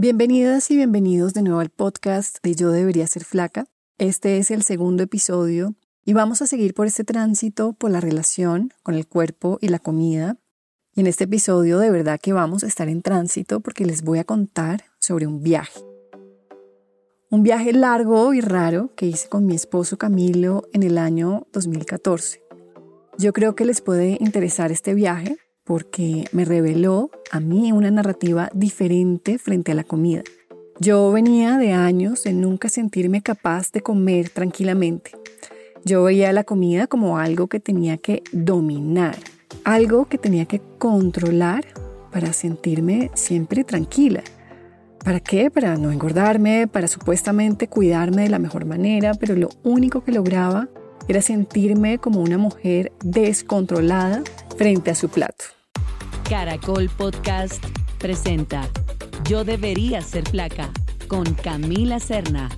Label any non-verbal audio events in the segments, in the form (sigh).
Bienvenidas y bienvenidos de nuevo al podcast de Yo debería ser flaca. Este es el segundo episodio y vamos a seguir por este tránsito por la relación con el cuerpo y la comida. Y en este episodio de verdad que vamos a estar en tránsito porque les voy a contar sobre un viaje. Un viaje largo y raro que hice con mi esposo Camilo en el año 2014. Yo creo que les puede interesar este viaje porque me reveló a mí una narrativa diferente frente a la comida. Yo venía de años de nunca sentirme capaz de comer tranquilamente. Yo veía la comida como algo que tenía que dominar, algo que tenía que controlar para sentirme siempre tranquila. ¿Para qué? Para no engordarme, para supuestamente cuidarme de la mejor manera, pero lo único que lograba era sentirme como una mujer descontrolada frente a su plato. Caracol Podcast presenta Yo debería ser flaca con Camila Serna.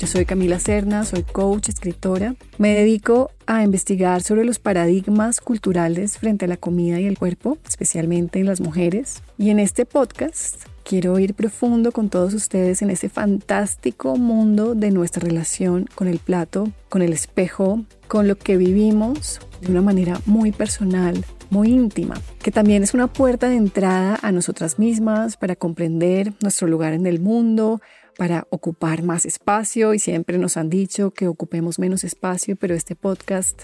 Yo soy Camila Serna, soy coach, escritora. Me dedico a investigar sobre los paradigmas culturales frente a la comida y el cuerpo, especialmente en las mujeres. Y en este podcast quiero ir profundo con todos ustedes en ese fantástico mundo de nuestra relación con el plato, con el espejo, con lo que vivimos de una manera muy personal, muy íntima, que también es una puerta de entrada a nosotras mismas para comprender nuestro lugar en el mundo, para ocupar más espacio y siempre nos han dicho que ocupemos menos espacio, pero este podcast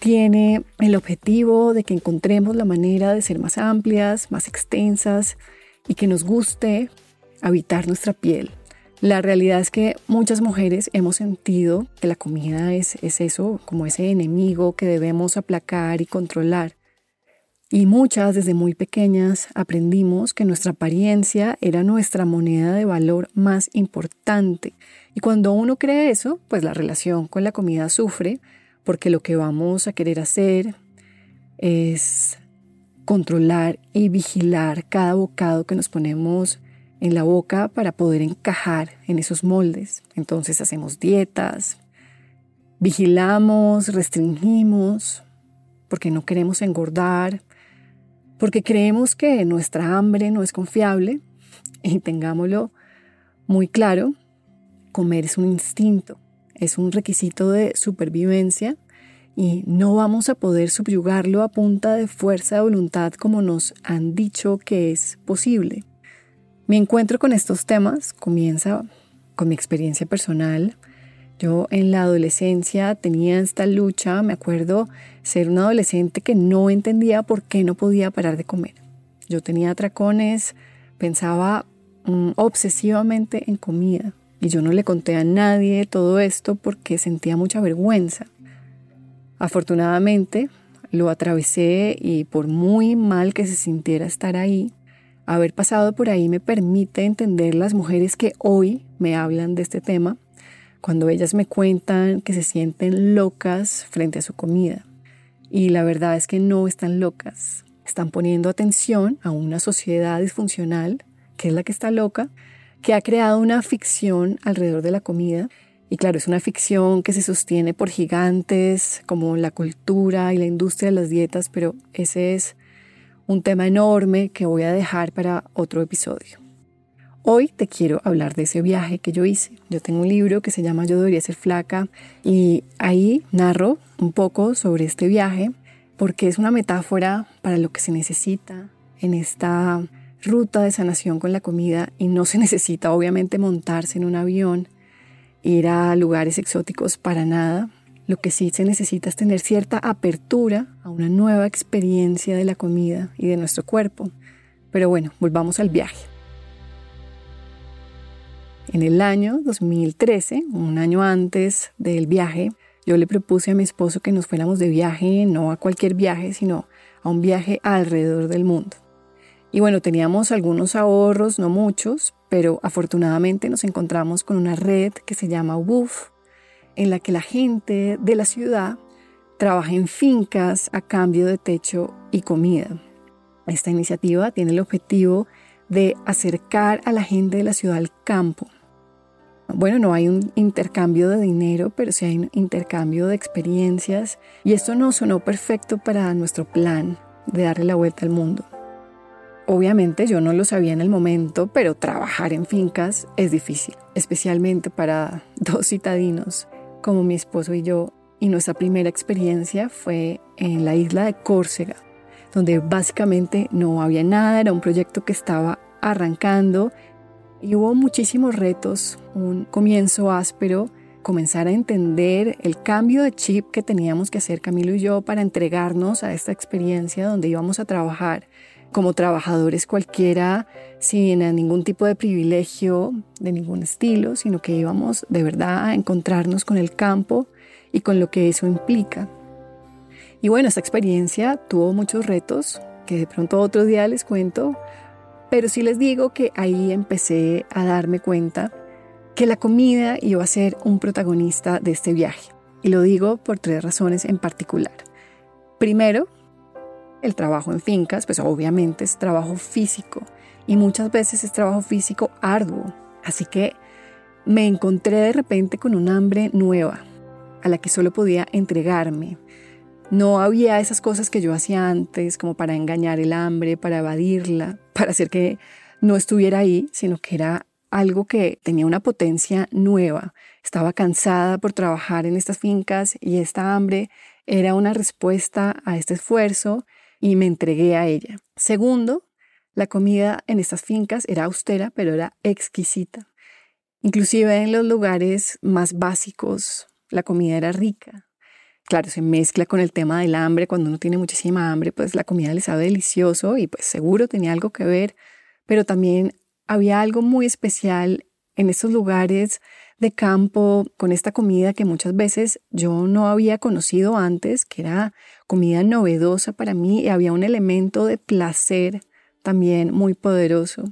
tiene el objetivo de que encontremos la manera de ser más amplias, más extensas y que nos guste habitar nuestra piel. La realidad es que muchas mujeres hemos sentido que la comida es, es eso, como ese enemigo que debemos aplacar y controlar. Y muchas desde muy pequeñas aprendimos que nuestra apariencia era nuestra moneda de valor más importante. Y cuando uno cree eso, pues la relación con la comida sufre porque lo que vamos a querer hacer es controlar y vigilar cada bocado que nos ponemos en la boca para poder encajar en esos moldes. Entonces hacemos dietas, vigilamos, restringimos, porque no queremos engordar, porque creemos que nuestra hambre no es confiable (laughs) y tengámoslo muy claro, comer es un instinto, es un requisito de supervivencia y no vamos a poder subyugarlo a punta de fuerza de voluntad como nos han dicho que es posible. Mi encuentro con estos temas comienza con mi experiencia personal yo en la adolescencia tenía esta lucha, me acuerdo ser una adolescente que no entendía por qué no podía parar de comer. Yo tenía atracones, pensaba mm, obsesivamente en comida y yo no le conté a nadie todo esto porque sentía mucha vergüenza. Afortunadamente lo atravesé y por muy mal que se sintiera estar ahí, haber pasado por ahí me permite entender las mujeres que hoy me hablan de este tema cuando ellas me cuentan que se sienten locas frente a su comida. Y la verdad es que no están locas, están poniendo atención a una sociedad disfuncional, que es la que está loca, que ha creado una ficción alrededor de la comida. Y claro, es una ficción que se sostiene por gigantes como la cultura y la industria de las dietas, pero ese es un tema enorme que voy a dejar para otro episodio. Hoy te quiero hablar de ese viaje que yo hice. Yo tengo un libro que se llama Yo debería ser flaca y ahí narro un poco sobre este viaje porque es una metáfora para lo que se necesita en esta ruta de sanación con la comida y no se (laughs) necesita obviamente montarse en un avión, ir a lugares exóticos para nada. Lo que sí se necesita es tener cierta apertura a una nueva experiencia de la comida y de nuestro cuerpo. Pero bueno, volvamos al viaje. En el año 2013, un año antes del viaje, yo le propuse a mi esposo que nos fuéramos de viaje, no a cualquier viaje, sino a un viaje alrededor del mundo. Y bueno, teníamos algunos ahorros, no muchos, pero afortunadamente nos encontramos con una red que se llama WOOF, en la que la gente de la ciudad trabaja en fincas a cambio de techo y comida. Esta iniciativa tiene el objetivo de acercar a la gente de la ciudad al campo, bueno, no hay un intercambio de dinero, pero sí hay un intercambio de experiencias y esto no sonó perfecto para nuestro plan de darle la vuelta al mundo. Obviamente yo no lo sabía en el momento, pero trabajar en fincas es difícil, especialmente para (laughs) dos citadinos como mi esposo y yo. Y nuestra primera experiencia fue en la isla de Córcega, donde básicamente no había nada, era un proyecto que estaba arrancando y hubo muchísimos retos, un comienzo áspero, comenzar a entender el cambio de chip que teníamos que hacer Camilo y yo para entregarnos a esta experiencia donde íbamos a trabajar como trabajadores cualquiera, sin ningún tipo de privilegio de ningún estilo, sino que íbamos de verdad a encontrarnos con el campo y con lo que eso implica. Y bueno, esta experiencia tuvo muchos retos que de pronto otro día les cuento, pero sí les digo que ahí empecé a darme cuenta que la comida iba a ser un protagonista de este viaje. Y lo digo por tres razones en particular. Primero, el trabajo en fincas, pues obviamente es trabajo físico y muchas veces es trabajo físico arduo. Así que me encontré de repente con un hambre nueva a la que solo podía entregarme. No había esas cosas que yo hacía antes, como para engañar el hambre, para evadirla, (laughs) para hacer que no estuviera ahí, sino que era algo que tenía una potencia nueva. Estaba cansada por trabajar en estas fincas y esta hambre era una respuesta a este esfuerzo y me entregué a ella. Segundo, la comida en estas fincas era austera, pero era exquisita. Inclusive en los lugares más básicos, la comida era rica. Claro, se mezcla con el tema del hambre. Cuando uno tiene muchísima hambre, pues la comida le sabe delicioso y pues seguro tenía algo que ver. Pero también había algo muy especial en estos lugares de campo con esta comida que muchas veces yo no había conocido antes, que era comida novedosa para mí y había un elemento de placer también muy poderoso.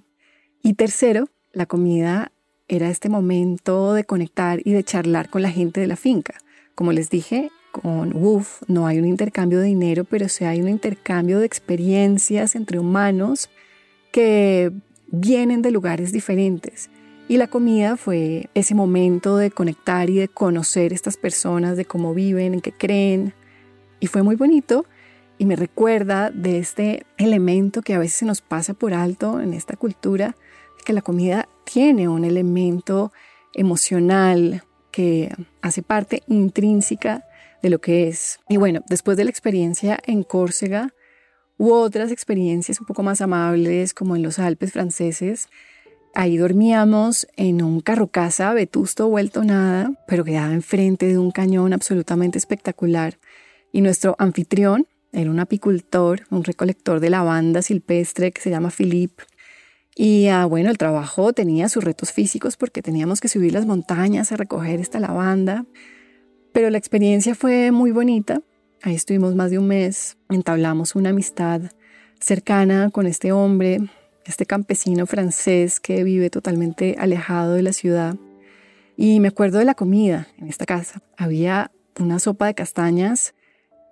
Y tercero, la comida era este momento de conectar y de charlar con la gente de la finca. Como les dije, con WUF no hay un intercambio de dinero, pero sí hay un intercambio de experiencias entre humanos que vienen de lugares diferentes. Y la comida fue ese momento de conectar y de conocer estas personas, de cómo viven, en qué creen. Y fue muy bonito y me recuerda de este elemento que a veces se nos pasa por alto en esta cultura, que la comida tiene un elemento emocional que hace parte intrínseca de lo que es. Y bueno, después de la experiencia en Córcega, hubo otras experiencias un poco más amables, como en los Alpes franceses. Ahí dormíamos en un carro casa vetusto vuelto nada, pero quedaba enfrente de un cañón absolutamente espectacular. Y nuestro anfitrión era un apicultor, un recolector de lavanda silvestre que se llama Philippe. Y ah, bueno, el trabajo tenía sus retos físicos porque teníamos que subir las montañas a recoger esta lavanda, pero la experiencia fue muy bonita. Ahí estuvimos más de un mes, entablamos una amistad cercana con este hombre, este campesino francés que vive totalmente alejado de la ciudad. Y me acuerdo de la comida en esta casa. Había una sopa de castañas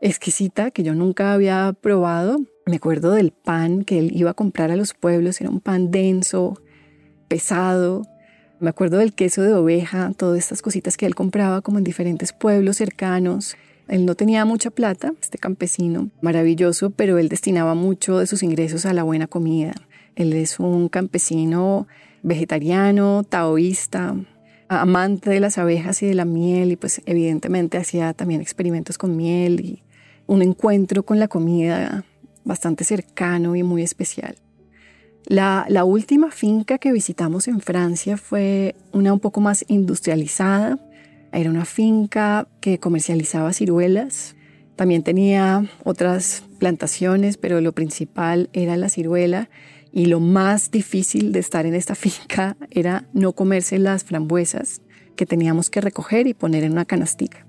exquisita que yo nunca había probado me acuerdo del pan que él iba a comprar a los pueblos, era un pan denso, pesado. Me acuerdo del queso de oveja, todas estas cositas que él compraba como en diferentes pueblos cercanos. Él no tenía mucha plata, este campesino, maravilloso, pero él destinaba mucho de sus ingresos a la buena comida. Él es un campesino vegetariano, taoísta, amante de las abejas y de la miel y pues evidentemente hacía también experimentos con miel y un encuentro con la comida bastante cercano y muy especial. La, última finca que visitamos en Francia fue una un poco más industrializada. Era una finca que comercializaba ciruelas. También tenía otras plantaciones, pero lo principal era la ciruela. Y lo más difícil de estar en esta (laughs) finca era no comerse las frambuesas que teníamos que recoger y poner en una canastica.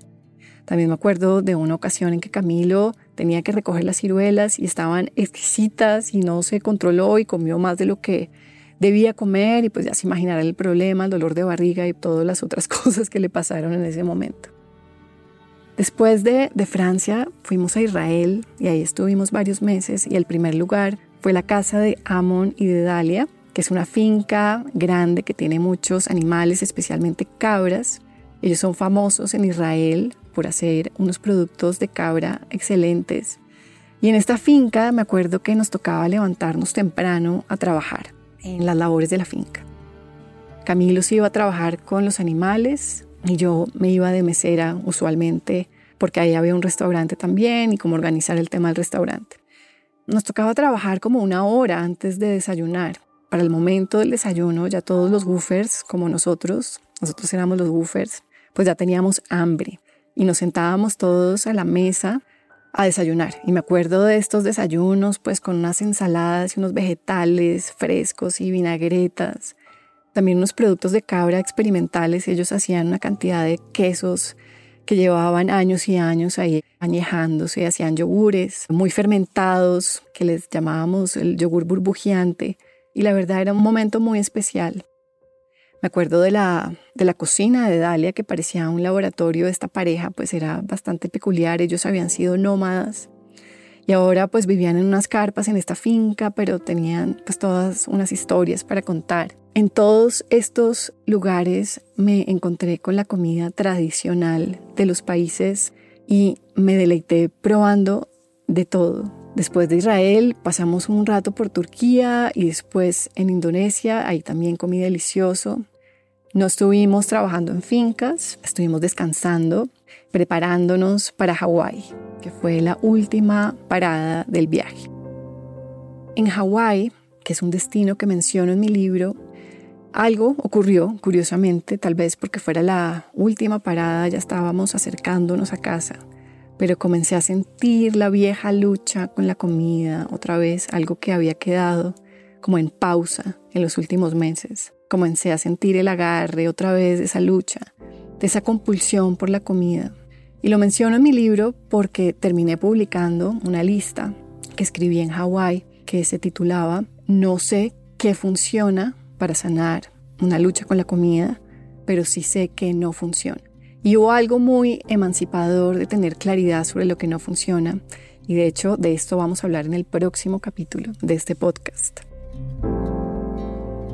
También me acuerdo de una ocasión en que Camilo tenía que recoger las ciruelas y estaban exquisitas y no se controló y comió más de lo que debía comer y pues ya se imaginará el problema, el dolor de barriga y todas las otras (laughs) cosas que le pasaron en ese momento. Después de, de Francia fuimos a Israel y ahí estuvimos varios meses y el primer lugar fue la casa de Amon y de Dalia, que es una finca grande que tiene muchos animales, especialmente cabras. Ellos son famosos en Israel por hacer unos productos de cabra excelentes. Y en esta finca me acuerdo que nos tocaba levantarnos temprano a trabajar en las labores de la finca. Camilo se iba a trabajar con los animales y yo me iba de mesera usualmente porque ahí había un restaurante también y cómo organizar el tema del restaurante. Nos tocaba trabajar como una hora antes de desayunar. Para el momento del desayuno ya todos los woofers, como nosotros, nosotros éramos los woofers, pues ya teníamos hambre y nos sentábamos todos a la mesa a desayunar. Y me acuerdo de estos desayunos, pues con unas ensaladas y unos vegetales frescos y vinagretas. También unos productos de cabra experimentales. Ellos hacían una cantidad de quesos que llevaban años y años ahí añejándose. Hacían yogures muy fermentados, que les llamábamos el yogur burbujeante. Y la verdad era un momento muy especial. Me acuerdo de la, de la cocina de Dalia, que parecía un laboratorio de esta pareja, pues era bastante peculiar. Ellos habían sido nómadas y ahora pues vivían en unas carpas en esta finca, pero tenían pues todas unas historias para contar. En todos estos lugares me encontré con la comida tradicional de los países y me deleité probando de todo. Después de Israel pasamos un rato por Turquía y después en Indonesia, ahí también comí delicioso. No estuvimos trabajando en fincas, estuvimos descansando, preparándonos para Hawái, que fue la última parada del viaje. En Hawái, que es un destino que menciono en mi libro, algo ocurrió, curiosamente, tal vez porque fuera la última parada, ya estábamos acercándonos a casa, pero comencé a sentir la vieja lucha con la comida, otra vez algo que había quedado como en pausa en los últimos meses. Comencé a sentir el agarre otra vez de esa lucha, de esa compulsión por la comida. Y lo menciono en mi libro porque terminé publicando una lista que escribí en Hawái que se titulaba No sé qué funciona para sanar una lucha con la comida, pero sí sé que no funciona. Y hubo algo muy emancipador de tener claridad sobre lo que no funciona. Y de hecho, de esto vamos a hablar en el próximo capítulo de este podcast.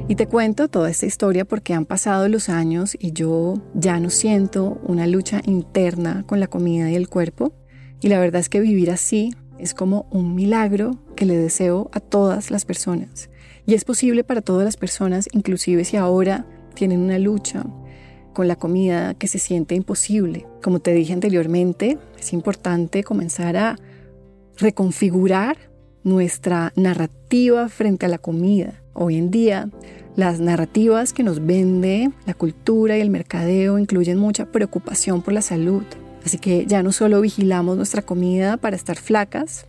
Y te cuento toda esta historia porque han pasado los años y yo ya no siento una lucha interna con la comida y el cuerpo. Y la verdad es que vivir así es como un milagro que le deseo a todas las personas. Y es posible para todas las personas, inclusive si ahora tienen una lucha con la comida que se siente imposible. Como te dije anteriormente, es importante comenzar a reconfigurar nuestra narrativa frente a la comida. Hoy en día, las narrativas que nos vende la cultura y el mercadeo incluyen mucha preocupación por la salud. Así que ya no solo vigilamos nuestra comida para estar flacas,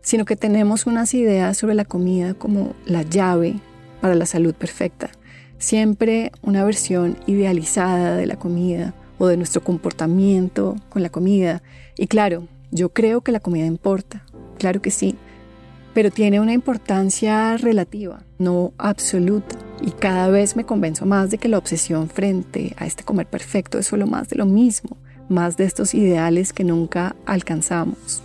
sino que tenemos unas ideas sobre la comida como la llave para la salud perfecta. Siempre una versión idealizada de la comida o de nuestro comportamiento con la comida. Y claro, yo creo que la comida importa, claro que sí, pero tiene una importancia relativa, no absoluta. Y cada vez me convenzo más de que la obsesión frente a este comer perfecto es solo más de lo mismo, más de estos ideales que nunca alcanzamos.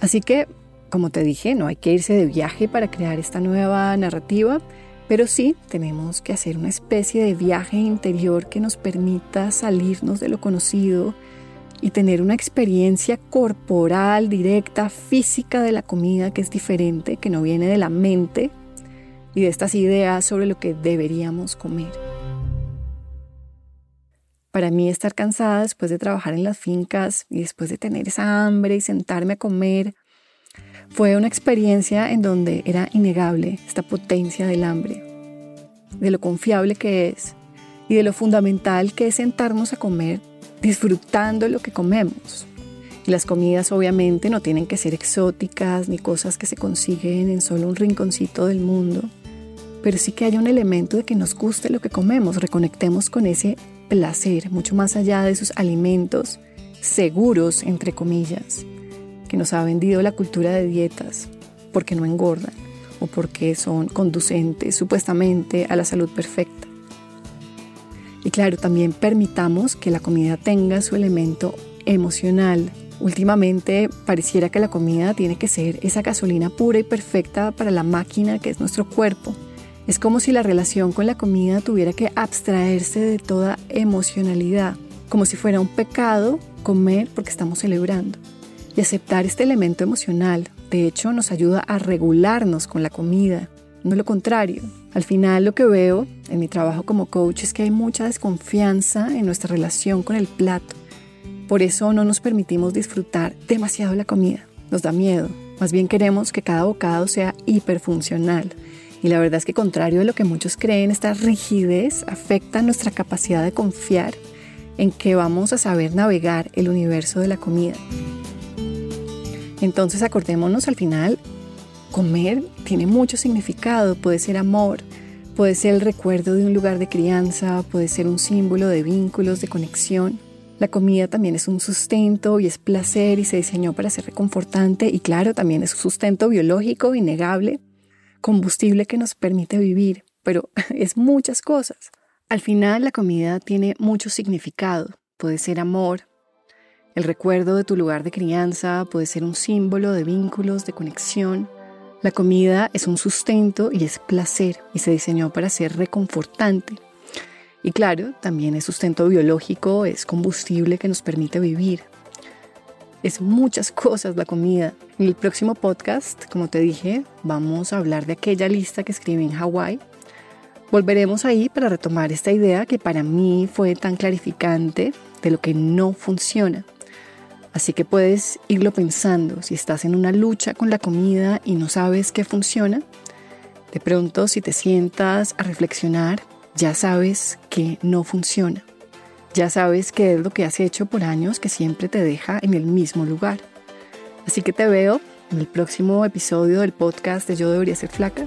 Así que, como te dije, no hay que irse de viaje para crear esta nueva narrativa, pero sí tenemos que hacer una especie de viaje interior que nos permita salirnos de lo conocido y tener una experiencia corporal, directa, física de la comida que es diferente, que no viene de la mente y de estas ideas sobre lo que deberíamos comer. Para mí estar cansada después de trabajar en las fincas y después de tener esa hambre y sentarme a comer fue una experiencia en donde era innegable esta potencia del hambre, de lo confiable que es y de lo fundamental que es sentarnos a comer disfrutando lo que comemos. Y las comidas obviamente no tienen que ser exóticas ni cosas que se consiguen en solo un rinconcito del mundo, pero sí que haya un elemento de que nos guste lo que comemos, reconectemos con ese placer, mucho más allá de esos alimentos seguros, entre comillas, que nos ha vendido la cultura de dietas, porque no engordan o porque son conducentes supuestamente a la salud perfecta. Claro, también permitamos que la comida tenga su elemento emocional. Últimamente pareciera que la comida tiene que ser esa gasolina pura y perfecta para la máquina que es nuestro cuerpo. Es como si la relación con la comida tuviera que abstraerse de toda emocionalidad, como si fuera un pecado comer porque estamos celebrando. Y aceptar este elemento emocional, De hecho, nos ayuda a regularnos con la comida, no lo contrario. Al final lo que veo en mi trabajo como coach es que hay mucha desconfianza en nuestra relación con el plato. Por eso no nos permitimos disfrutar demasiado la comida. Nos da miedo. Más bien queremos que cada bocado sea hiperfuncional. Y la verdad es que contrario a lo que muchos creen, esta rigidez afecta nuestra capacidad de confiar en que vamos a saber navegar el universo de la comida. Entonces acordémonos al final Comer tiene mucho significado, puede ser amor, puede ser el recuerdo de un lugar de crianza, puede ser un símbolo de vínculos, de conexión. La comida también es un sustento y es placer y se diseñó para ser reconfortante y claro, también es un sustento biológico innegable, combustible que nos permite vivir, pero (laughs) es muchas cosas. Al final la comida tiene mucho significado, puede ser amor, el recuerdo de tu lugar de crianza, puede ser un símbolo de vínculos, de conexión, la comida es un sustento y es placer y se diseñó para ser reconfortante. Y claro, también es sustento biológico, es combustible que nos permite vivir. Es muchas cosas la comida. En el próximo podcast, como te dije, vamos a hablar de aquella lista que escribí en Hawái. Volveremos ahí para retomar esta idea que para mí fue tan clarificante de lo que no funciona Así que puedes irlo pensando si estás en una lucha con la comida y no sabes qué funciona. De pronto, si te sientas a reflexionar, ya sabes que no funciona. Ya sabes qué es lo que has hecho por años que siempre te deja en el mismo lugar. Así que te veo en el próximo episodio del podcast de Yo debería ser flaca.